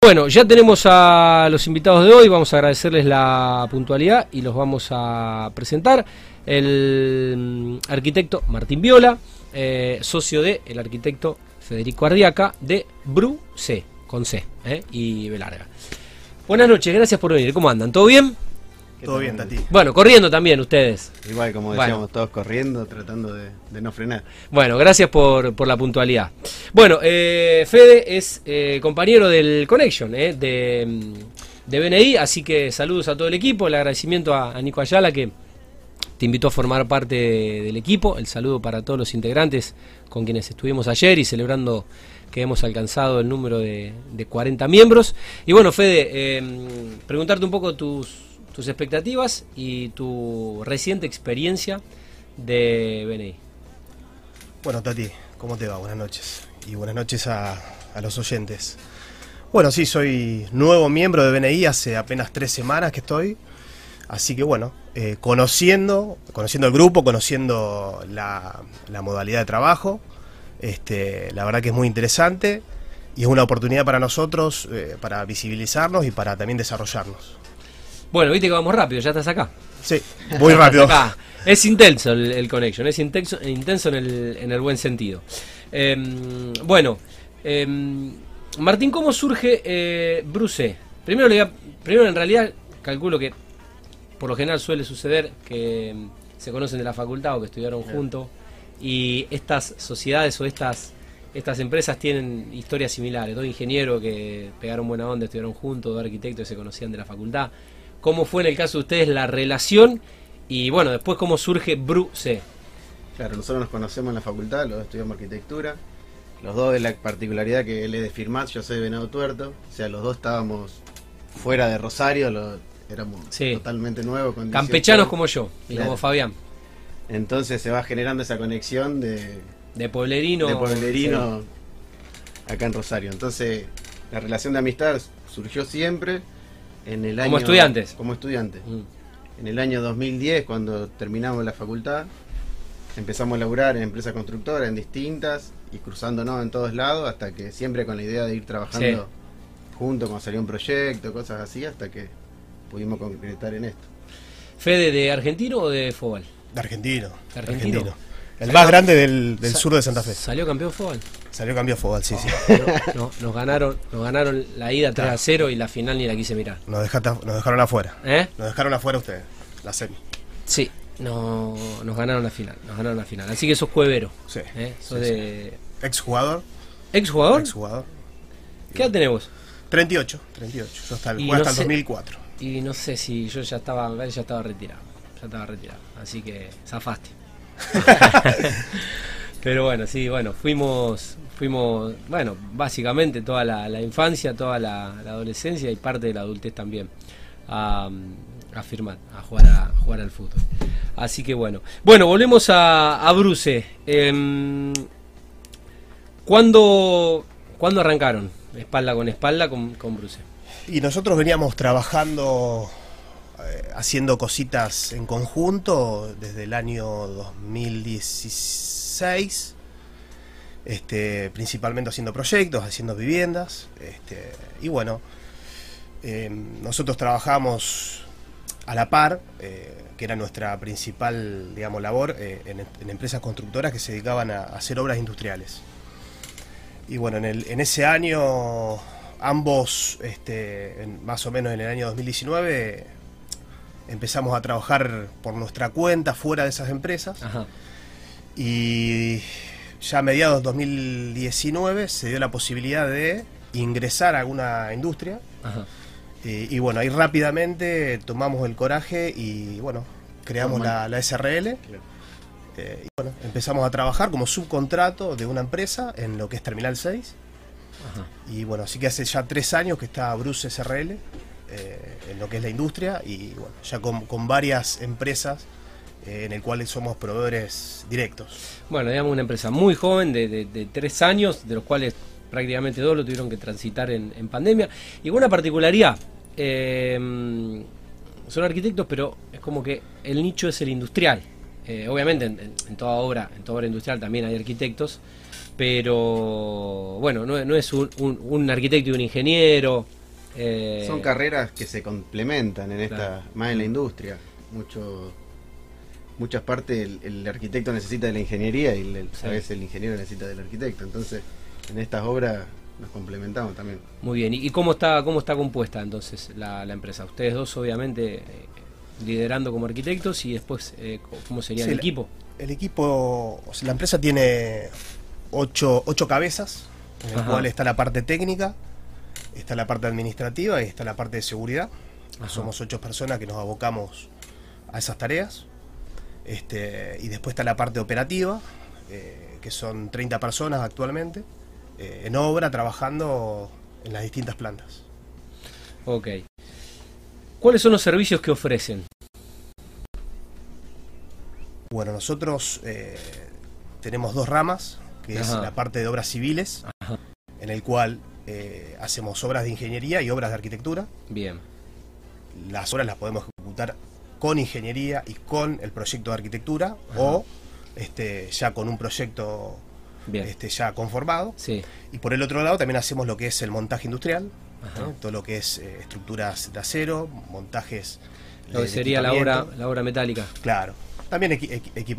Bueno, ya tenemos a los invitados de hoy, vamos a agradecerles la puntualidad y los vamos a presentar. El mm, arquitecto Martín Viola, eh, socio de el arquitecto Federico Ardiaca de Bru con C eh, y B larga. Buenas noches, gracias por venir. ¿Cómo andan? ¿Todo bien? Todo bien, Tati. Bueno, corriendo también ustedes. Igual, como Bueno. decíamos, todos corriendo, tratando de, de no frenar. Bueno, gracias por, por la puntualidad. Bueno, eh, Fede es eh, compañero del Connection eh, de, mm, de BNI, así que saludos a todo el equipo, el agradecimiento a, a Nico Ayala que te invitó a formar parte del equipo, el saludo para todos los integrantes con quienes estuvimos ayer y celebrando que hemos alcanzado el número de, de 40 miembros. Y bueno, Fede, eh, preguntarte un poco tus, tus expectativas y tu reciente experiencia de BNI. Bueno, Tati, ¿cómo te va? Buenas noches. Y buenas noches a, los oyentes. Bueno, sí, soy nuevo miembro de BNI, hace apenas tres semanas que estoy. Así que bueno, eh, conociendo, conociendo el grupo, conociendo la, la modalidad de trabajo, este, la verdad que es muy interesante y es una oportunidad para nosotros eh, para visibilizarnos y para también desarrollarnos. Bueno, viste que vamos rápido, ya estás acá. Sí, muy rápido. Acá. Es intenso el, el connection, es intenso, intenso en, el, en el buen sentido. Em, bueno, em, Martín, ¿cómo surge eh, Bruce? Primero, le voy a- primero, en realidad, calculo que por lo general suele suceder que em, se conocen de la facultad o que estudiaron juntos y estas sociedades o estas estas empresas tienen historias similares, dos ingenieros que pegaron buena onda, estudiaron juntos, dos arquitectos que se conocían de la facultad. ¿Cómo fue en el caso de ustedes la relación? Y bueno, después cómo surge Bruce. Claro, nosotros nos conocemos en la facultad, los dos estudiamos arquitectura. Los dos de la particularidad que él es de Firmat, yo soy de Venado Tuerto. O sea, los dos estábamos fuera de Rosario, lo- éramos Sí. totalmente nuevos. con 18 Campechanos como yo, y Claro. como Fabián. Entonces se va generando esa conexión de, De Pueblerino. de pueblerino acá en Rosario. Entonces, la relación de amistad surgió siempre en el Como estudiantes. Como estudiantes. Mm. En el año 2010, cuando terminamos la facultad, empezamos a laburar en empresas constructoras, en distintas, y cruzándonos en todos lados, hasta que siempre con la idea de ir trabajando juntos cuando salió un proyecto, cosas así, hasta que pudimos concretar en esto. ¿Fede de argentino o de Fobal? De argentino. ¿De argentino? El más grande del, del sur de Santa Fe. ¿Salió campeón Fobal? Salió de fútbol, sí, sí. No, no, nos ganaron, nos ganaron la ida 3 a 0 y la final ni la quise mirar. Nos, dejata- nos dejaron afuera. ¿Eh? Nos dejaron afuera ustedes, la semi. Sí, no, nos ganaron la final, nos ganaron la final. Así que sos cuevero. Sí. ¿eh? Sos Sí, de. Ex jugador. ¿Ex jugador? Ex jugador. ¿Qué edad tenés vos? 38, 38. Yo hasta el, jugué hasta no el sé- 2004. Y no sé si yo ya estaba, ya estaba retirado. Ya estaba retirado. Así que zafaste. Pero bueno, sí, bueno, fuimos, fuimos, bueno, básicamente toda la, infancia, toda la, adolescencia y parte de la adultez también a, firmar, a jugar, a jugar al fútbol. Así que bueno. Bueno, volvemos a, a Bruce. Em, ¿cuándo, ¿Cuándo arrancaron? Espalda con espalda con, con Bruce. Y nosotros veníamos trabajando, eh, haciendo cositas en conjunto desde el año 2016. Este, principalmente haciendo proyectos, haciendo viviendas. Este, y bueno, eh, nosotros trabajamos a la par, eh, que era nuestra principal, digamos, labor, eh, en, empresas constructoras que se dedicaban a, hacer obras industriales. Y bueno, en, el, en ese año, ambos, este, más o menos en el año 2019, empezamos a trabajar por nuestra cuenta fuera de esas empresas. Ajá. Y ya a mediados de 2019 se dio la posibilidad de ingresar a alguna industria. Ajá. Eh, y bueno, ahí rápidamente tomamos el coraje y bueno, creamos la, la SRL. Eh, y bueno, empezamos a trabajar como subcontrato de una empresa en lo que es Terminal 6. Ajá. Y bueno, así que hace ya tres años que está Bruce SRL eh, en lo que es la industria y bueno, ya con, con varias empresas eh, en el cual somos proveedores directos. Bueno, digamos una empresa muy joven, de, de- tres años, de los cuales prácticamente dos lo tuvieron que transitar en, en pandemia. Y una particularidad, eh, son arquitectos, pero es como que el nicho es el industrial. Obviamente en, en- en toda obra, en toda obra industrial también hay arquitectos, pero bueno, no, no es un, un- un arquitecto y un ingeniero. Eh, Son carreras que se complementan en esta, Claro. más en la industria. Mucho, muchas partes el, el arquitecto necesita de la ingeniería y el- Sí. a veces el ingeniero necesita del arquitecto. Entonces, en estas obras nos complementamos también. Muy bien, ¿y y cómo está, cómo está compuesta entonces la, la empresa? Ustedes dos obviamente eh, liderando como arquitectos y después eh, cómo sería Sí, el equipo. El equipo, o sea, la empresa tiene ocho, ocho cabezas, en el cual está la parte técnica, está la parte administrativa y está la parte de seguridad. Ajá. Somos ocho personas que nos abocamos a esas tareas. Este, y después está la parte operativa, eh, que son 30 personas actualmente, eh, en obra, trabajando en las distintas plantas. Ok. ¿Cuáles son los servicios que ofrecen? Bueno, nosotros eh, tenemos dos ramas, que es la parte de obras civiles, Ajá. en el cual eh, hacemos obras de ingeniería y obras de arquitectura. Bien, Las obras las podemos ejecutar con ingeniería y con el proyecto de arquitectura Ajá. o este, ya con un proyecto bien. este, ya conformado. Sí, Y por el otro lado también hacemos lo que es el montaje industrial, todo lo que es eh, estructuras de acero, montajes... lo que sería la obra, la obra metálica. Claro. También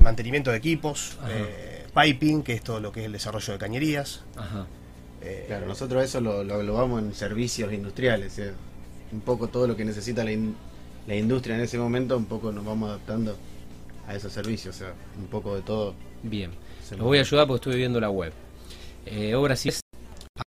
mantenimiento de equipos, eh, piping, que es todo lo que es el desarrollo de cañerías. Ajá. Eh, Claro, nosotros eso lo, lo englobamos en servicios industriales. ¿sí? Un poco todo lo que necesita la, in- la industria en ese momento, un poco nos vamos adaptando a esos servicios. O sea, un poco de todo. Bien. se Los voy a ayudar porque estoy viendo la web. Eh, obras civiles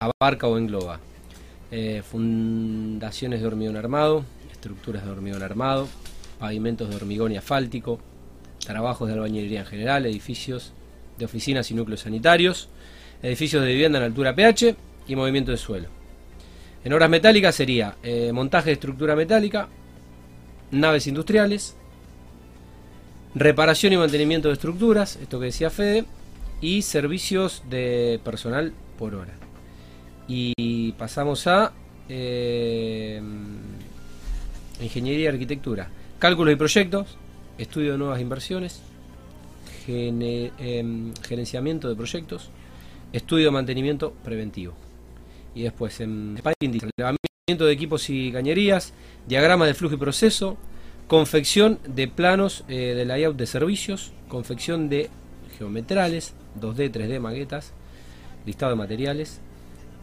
abarca o engloba eh, fundaciones de hormigón armado, estructuras de hormigón armado, pavimentos de hormigón y asfáltico, trabajos de albañilería en general, edificios de oficinas y núcleos sanitarios, edificios de vivienda en altura pH y movimiento de suelo. En obras metálicas sería eh, montaje de estructura metálica, naves industriales, reparación y mantenimiento de estructuras, esto que decía Fede, y servicios de personal por hora. Y pasamos a eh, ingeniería y arquitectura, cálculos y proyectos, estudio de nuevas inversiones, em, gerenciamiento de proyectos, estudio de mantenimiento preventivo. Y después en relevamiento de equipos y cañerías, diagrama de flujo y proceso, confección de planos eh, de layout de servicios, confección de geometrales, 2D, 3D, maquetas, listado de materiales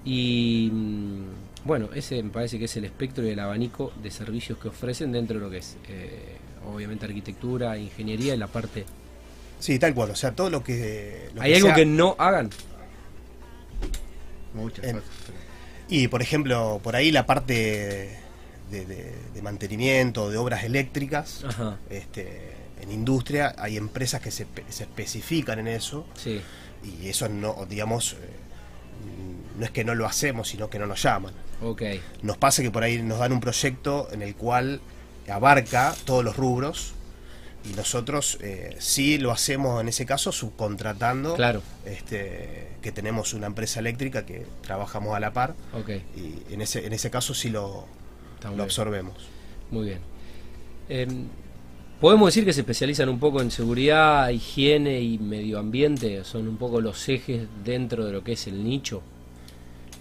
y mm, bueno, ese me parece que es el espectro y el abanico de servicios que ofrecen dentro de lo que es eh, obviamente arquitectura, ingeniería y la parte... Sí, tal cual. O sea, todo lo que. lo ¿Hay que algo sea- que no hagan? Muchas En- cosas. Y, por ejemplo, por ahí la parte de, de- de mantenimiento, de obras eléctricas, Ajá, este, en industria, hay empresas que se, se especifican en eso. sí, Y eso no, digamos, eh, no es que no lo hacemos, sino que no nos llaman. Nos pasa que por ahí nos dan un proyecto en el cual abarca todos los rubros y nosotros eh, sí lo hacemos en ese caso subcontratando claro, este, que tenemos una empresa eléctrica que trabajamos a la par ok, y en ese, en ese caso sí lo, lo absorbemos. Muy bien. Em, Podemos decir que se especializan un poco en seguridad, higiene y medio ambiente, son un poco los ejes dentro de lo que es el nicho.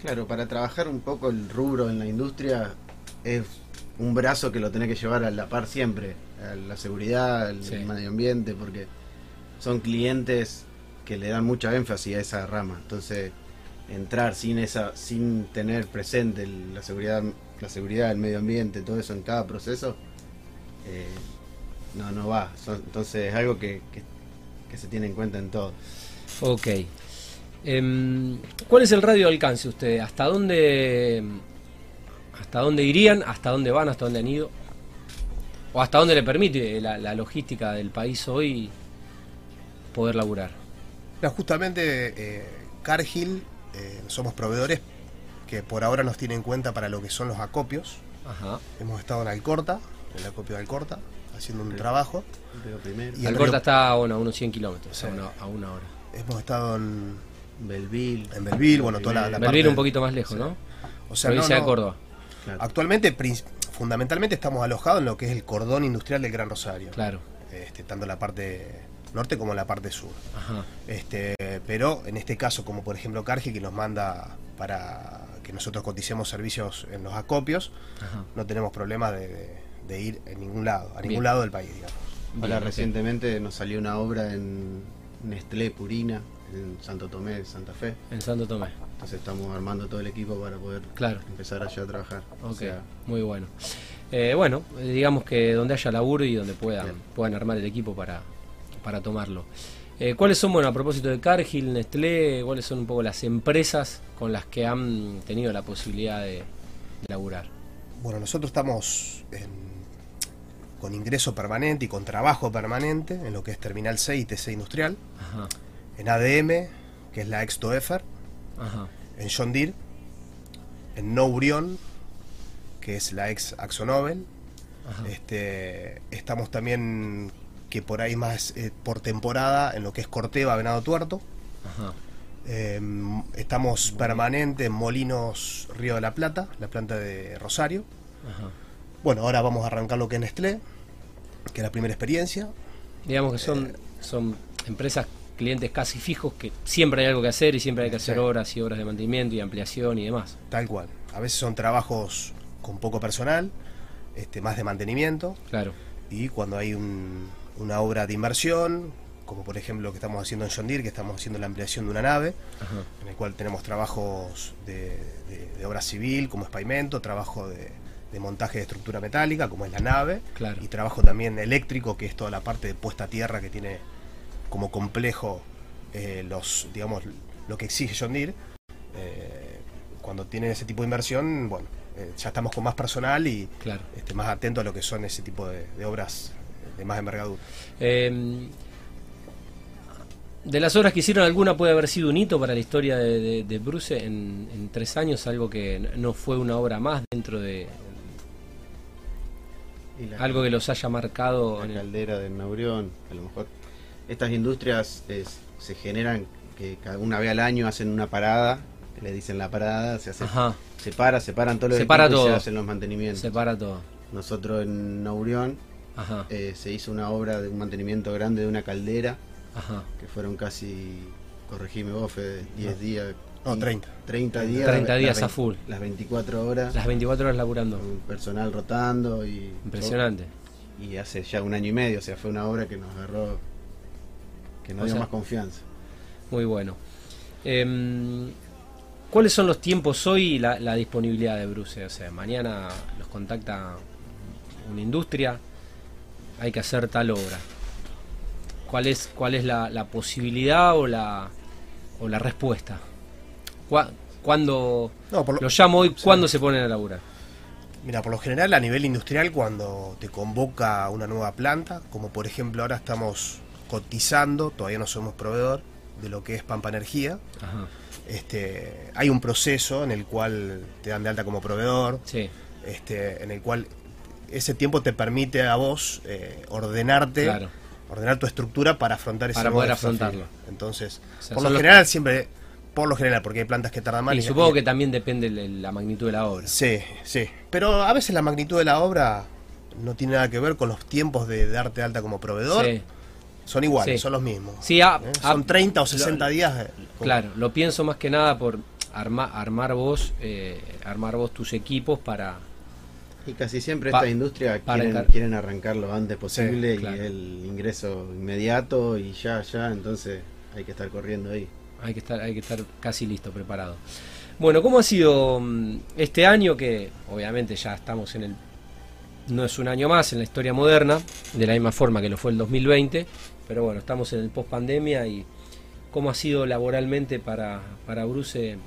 Claro, para trabajar un poco el rubro en la industria es un brazo que lo tenés que llevar a la par siempre, a la seguridad, al Sí. medio ambiente, porque son clientes que le dan mucha énfasis a esa rama. Entonces, entrar sin esa, sin tener presente la seguridad, la seguridad, el medio ambiente, todo eso en cada proceso, eh, no, no va. Son- entonces es algo que, que- que se tiene en cuenta en todo. Ok. Em, ¿Cuál es el radio de alcance ustedes? ¿Hasta dónde, hasta dónde irían? ¿Hasta dónde van? ¿Hasta dónde han ido? ¿O hasta dónde le permite la, la logística del país hoy poder laburar? No, justamente eh, Cargill eh, somos proveedores que por ahora nos tienen en cuenta para lo que son los acopios. Ajá. Hemos estado en Alcorta, en el acopio de Alcorta, haciendo un trabajo. Río Primero, Y Alcorta río- está bueno, a unos 100 kilómetros, Sí. a, una, a una hora. Hemos estado en, Belville. en Belville, bueno, toda la, la Belville parte- un poquito más lejos, sí. ¿no? O sea, no, Provincia de no, Córdoba. Claro. Actualmente, fundamentalmente estamos alojados en lo que es el cordón industrial del Gran Rosario. Claro. Este, tanto la parte norte como en la parte sur. Este, pero en este caso, como por ejemplo Cargill, que nos manda para que nosotros coticemos servicios en los acopios, no tenemos problema de, ir en ningún lado, a ningún lado del país, digamos. Ahora recientemente nos salió una obra en Nestlé Purina, en Santo Tomé, Santa Fe. En Santo Tomé. Entonces estamos armando todo el equipo para poder empezar allá a trabajar. Ok, muy bueno. Eh, bueno, digamos que donde haya laburo y donde puedan, puedan armar el equipo para, para tomarlo. Eh, ¿Cuáles son, bueno, a propósito de Cargill, Nestlé, cuáles son un poco las empresas con las que han tenido la posibilidad de, laburar? Bueno, nosotros estamos con ingreso permanente y con trabajo permanente en lo que es Terminal 6 y TC Industrial, en ADM, que es la Extoefer, en John Deere, en Nourion, que es la ex Axonobel. Este, estamos también, que por ahí más eh, por temporada, en lo que es Corteva, Venado Tuerto. Em, estamos permanente en Molinos Río de la Plata, la planta de Rosario. Bueno, ahora vamos a arrancar lo que es Nestlé, que es la primera experiencia. Digamos que son, eh, son empresas clientes casi fijos que siempre hay algo que hacer y siempre hay que hacer horas y horas de mantenimiento y ampliación y demás. Tal cual. A veces son trabajos con poco personal, este, más de mantenimiento. Claro. Y cuando hay una obra de inversión, como por ejemplo lo que estamos haciendo en John Deere, que estamos haciendo la ampliación de una nave, en el cual tenemos trabajos de, obra civil, como es pavimento, trabajo de, montaje de estructura metálica, como es la nave, y trabajo también eléctrico, que es toda la parte de puesta a tierra que tiene como complejo eh, los, digamos, lo que exige John Deere. Eh, cuando tienen ese tipo de inversión, bueno, eh, ya estamos con más personal y claro. este, más atentos a lo que son ese tipo de, obras de más envergadura. Em, de las obras que hicieron, ¿alguna puede haber sido un hito para la historia de, Bruce en, tres años? Algo que no fue una obra más dentro de... algo que los haya marcado. La en caldera de Naurión, a lo mejor. Estas industrias se generan que cada una vez al año hacen una parada le dicen la parada, se hace, se para, se paran todos los se para todo. y se hacen los mantenimientos. Se para todo. Nosotros en Naurión eh, se hizo una obra de un mantenimiento grande de una caldera, que fueron casi, corregime vos, 10 días. No, 30. 30 días. 30 días a full. Las 24 horas. Las 24 horas laburando. personal rotando y... Impresionante. y hace ya un año y medio, o sea, fue una obra que nos agarró, que nos dio más confianza. Muy bueno. Eh, ¿Cuáles son los tiempos hoy y la, disponibilidad de Bruce? O sea, mañana los contacta una industria, hay que hacer tal obra. ¿Cuál es, cuál es la, posibilidad o la, o la respuesta? ¿Cuándo lo, llamo hoy? ¿Cuándo se ponen a laburar? Mira, por lo general a nivel industrial cuando te convoca una nueva planta, como por ejemplo ahora estamos cotizando, todavía no somos proveedor de lo que es Pampa Energía. Ajá este, hay un proceso en el cual te dan de alta como proveedor, este, en el cual ese tiempo te permite a vos eh, ordenarte, ordenar tu estructura para afrontar ese Para poder afrontarlo. Entonces, por lo general siempre, por lo general, porque hay plantas que tardan más. Y, supongo que también depende de la magnitud de la obra. Sí, sí. Pero a veces la magnitud de la obra no tiene nada que ver con los tiempos de darte alta como proveedor. Sí son iguales, son los mismos. Sí, ¿Eh? son 30 o 60 días. Claro, lo pienso más que nada por armar vos, eh, armar vos tus equipos para... Y casi siempre esta industria quieren, quieren, arrancar lo antes posible y el ingreso inmediato y ya, ya, entonces hay que estar corriendo ahí. Hay que estar, hay que estar casi listo, preparado. Bueno, ¿cómo ha sido mm, este año que obviamente ya estamos en el no es un año más en la historia moderna, de la misma forma que lo fue el 2020, pero bueno, estamos en el post pandemia y cómo ha sido laboralmente para, para Bruce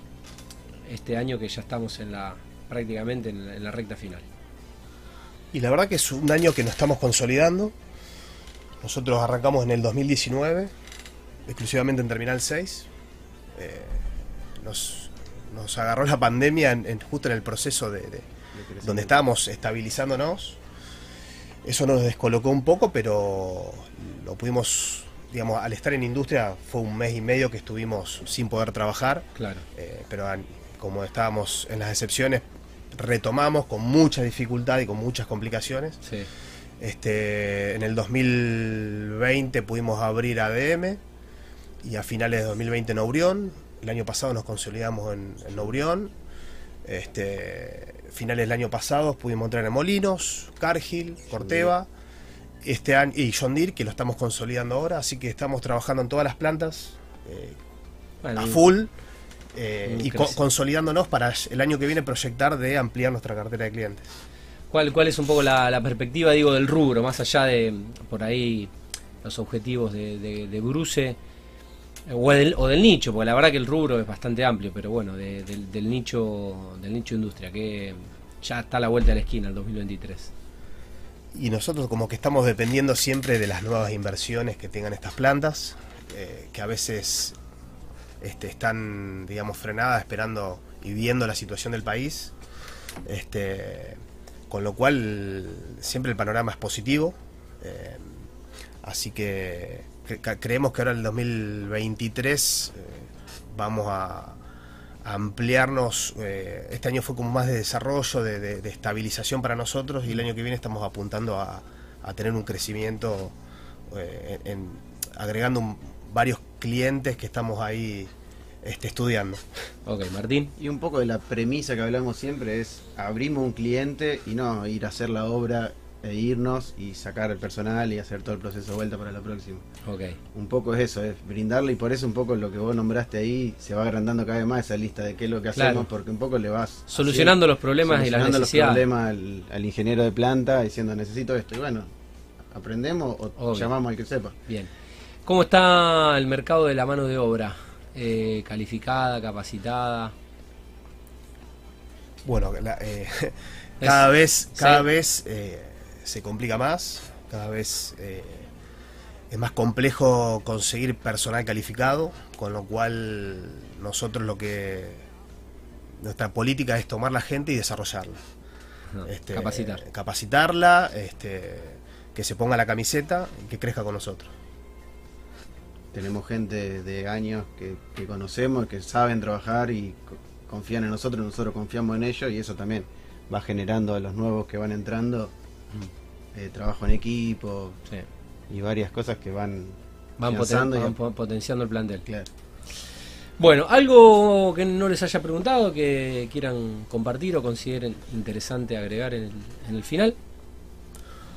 este año que ya estamos en la prácticamente en la, recta final. Y la verdad que es un año que nos estamos consolidando. Nosotros arrancamos en el 2019, exclusivamente en Terminal 6. Eh, nos, agarró la pandemia en, justo en el proceso de, donde estábamos estabilizándonos. Eso nos descolocó un poco, pero lo pudimos, digamos, al estar en industria fue un mes y medio que estuvimos sin poder trabajar. Claro. Eh, pero como estábamos en las excepciones, retomamos con mucha dificultad y con muchas complicaciones. Sí. Este, en el 2020 pudimos abrir ADM y a finales de 2020 en Obrión. El año pasado nos consolidamos en, en Obrión. Este, finales del año pasado pudimos entrar en Molinos, Cargill, Corteva este año, y John Deere, que lo estamos consolidando ahora. Así que estamos trabajando en todas las plantas eh, a full eh, y co- crece- consolidándonos para el año que viene proyectar de ampliar nuestra cartera de clientes. ¿Cuál, ¿Cuál es un poco la, la perspectiva, digo, del rubro, más allá de por ahí los objetivos de, de, de Bruce eh, o del, nicho? Porque la verdad que el rubro es bastante amplio, pero bueno, de- del, nicho del nicho industria, que ya está a la vuelta de la esquina el 2023. Y nosotros como que estamos dependiendo siempre de las nuevas inversiones que tengan estas plantas, eh, que a veces este, están, digamos, frenadas esperando y viendo la situación del país. Este, con lo cual siempre el panorama es positivo. eh, así que creemos que ahora en el 2023 eh, vamos a, a ampliarnos. eh, este año fue como más de desarrollo, de, de- de estabilización para nosotros y el año que viene estamos apuntando a, a tener un crecimiento, eh, en, en- agregando un- varios clientes que estamos ahí este, estudiando. Ok, Martín. Y un poco de la premisa que hablamos siempre es abrimos un cliente y no ir a hacer la obra e irnos y sacar el personal y hacer todo el proceso de vuelta para la próxima. Ok. Un poco es eso, es brindarle y por eso un poco lo que vos nombraste ahí se va agrandando cada vez más esa lista de qué es lo que Claro. hacemos porque un poco le vas Solucionando los problemas y las solucionando los necesidades. problemas al, al ingeniero de planta diciendo necesito esto y bueno, aprendemos o Obvio. llamamos al que sepa. Bien. ¿Cómo está el mercado de la mano de obra? Eh, calificada, capacitada. Bueno, la- eh, cada Es- vez, cada sí. vez eh, se complica más, cada vez eh, es más complejo conseguir personal calificado, con lo cual nosotros lo que nuestra política es tomar la gente y desarrollarla. No, Este, capacitar. capacitarla, este, que se ponga la camiseta y que crezca con nosotros. Tenemos gente de años que, que conocemos, que saben trabajar y co- confían en nosotros, nosotros confiamos en ellos y eso también va generando a los nuevos que van entrando eh, trabajo en equipo Sí. y varias cosas que van, Van, poten- y- potenciando el plantel. claro. Bueno, algo que no les haya preguntado, que quieran compartir o consideren interesante agregar en el, en el final.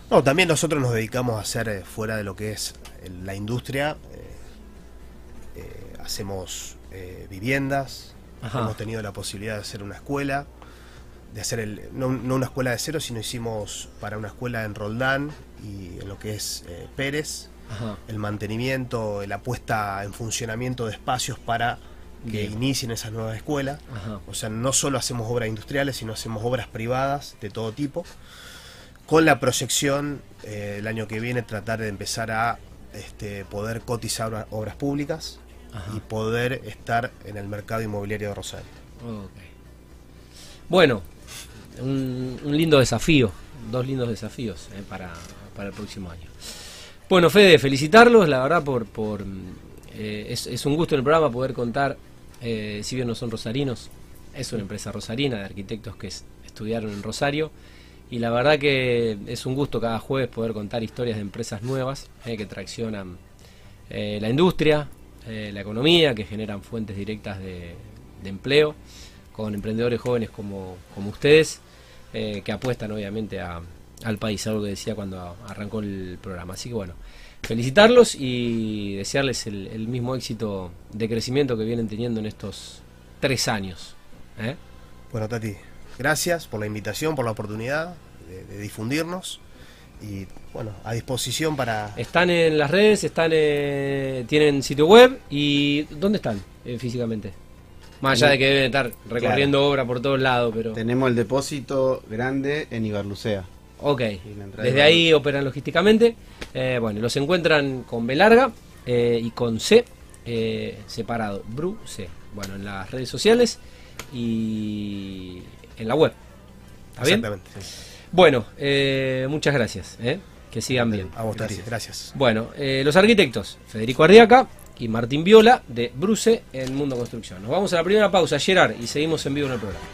No, también nosotros nos dedicamos a hacer eh, fuera de lo que es el- la industria. eh, eh, hacemos eh, viviendas. Ajá. Hemos tenido la posibilidad de hacer una escuela. De hacer el, no, no una escuela de cero, sino hicimos para una escuela en Roldán y en lo que es eh, Pérez. Ajá. El mantenimiento, la puesta en funcionamiento de espacios para que Bien. inicien esas nuevas escuelas. Ajá. O sea, no solo hacemos obras industriales, sino hacemos obras privadas de todo tipo. Con la proyección, eh, el año que viene, tratar de empezar a este, poder cotizar obra- obras públicas Ajá. y poder estar en el mercado inmobiliario de Rosario. Bueno, un, lindo desafío, dos lindos desafíos eh, para, para el próximo año. Bueno, Fede, felicitarlos, la verdad, por, por eh, es, un gusto en el programa poder contar, eh, si bien no son rosarinos, es una empresa rosarina de arquitectos que es- estudiaron en Rosario, y la verdad que es un gusto cada jueves poder contar historias de empresas nuevas que traccionan la industria, la economía, que generan fuentes directas de empleo, con emprendedores jóvenes como, como ustedes, eh, que apuestan obviamente a- al país, algo que decía cuando arrancó el programa. Así que bueno, felicitarlos y desearles el, el mismo éxito de crecimiento que vienen teniendo en estos tres años. ¿eh? Bueno, Tati, gracias por la invitación, por la oportunidad de, de difundirnos y bueno, a disposición para... Están en las redes, están eh, tienen sitio web y ¿dónde están eh, físicamente? Más allá de que deben estar recorriendo obra por todos lados, pero... Tenemos el depósito grande en Ibarlucea. Ok, desde de- ahí operan logísticamente. Eh, bueno, los encuentran con B larga eh, y con C eh, separado. Bru C. Bueno, en las redes sociales y en la web. ¿Está bien? Exactamente. sí. Bueno, eh, muchas gracias. eh, Que sigan bien. A vos, Gracias. gracias. Bueno, eh, los arquitectos, Federico Ardiaca y Martín Viola de Bruce en Mundo Construcción. Nos vamos a la primera pausa, Gerard, y seguimos en vivo en el programa.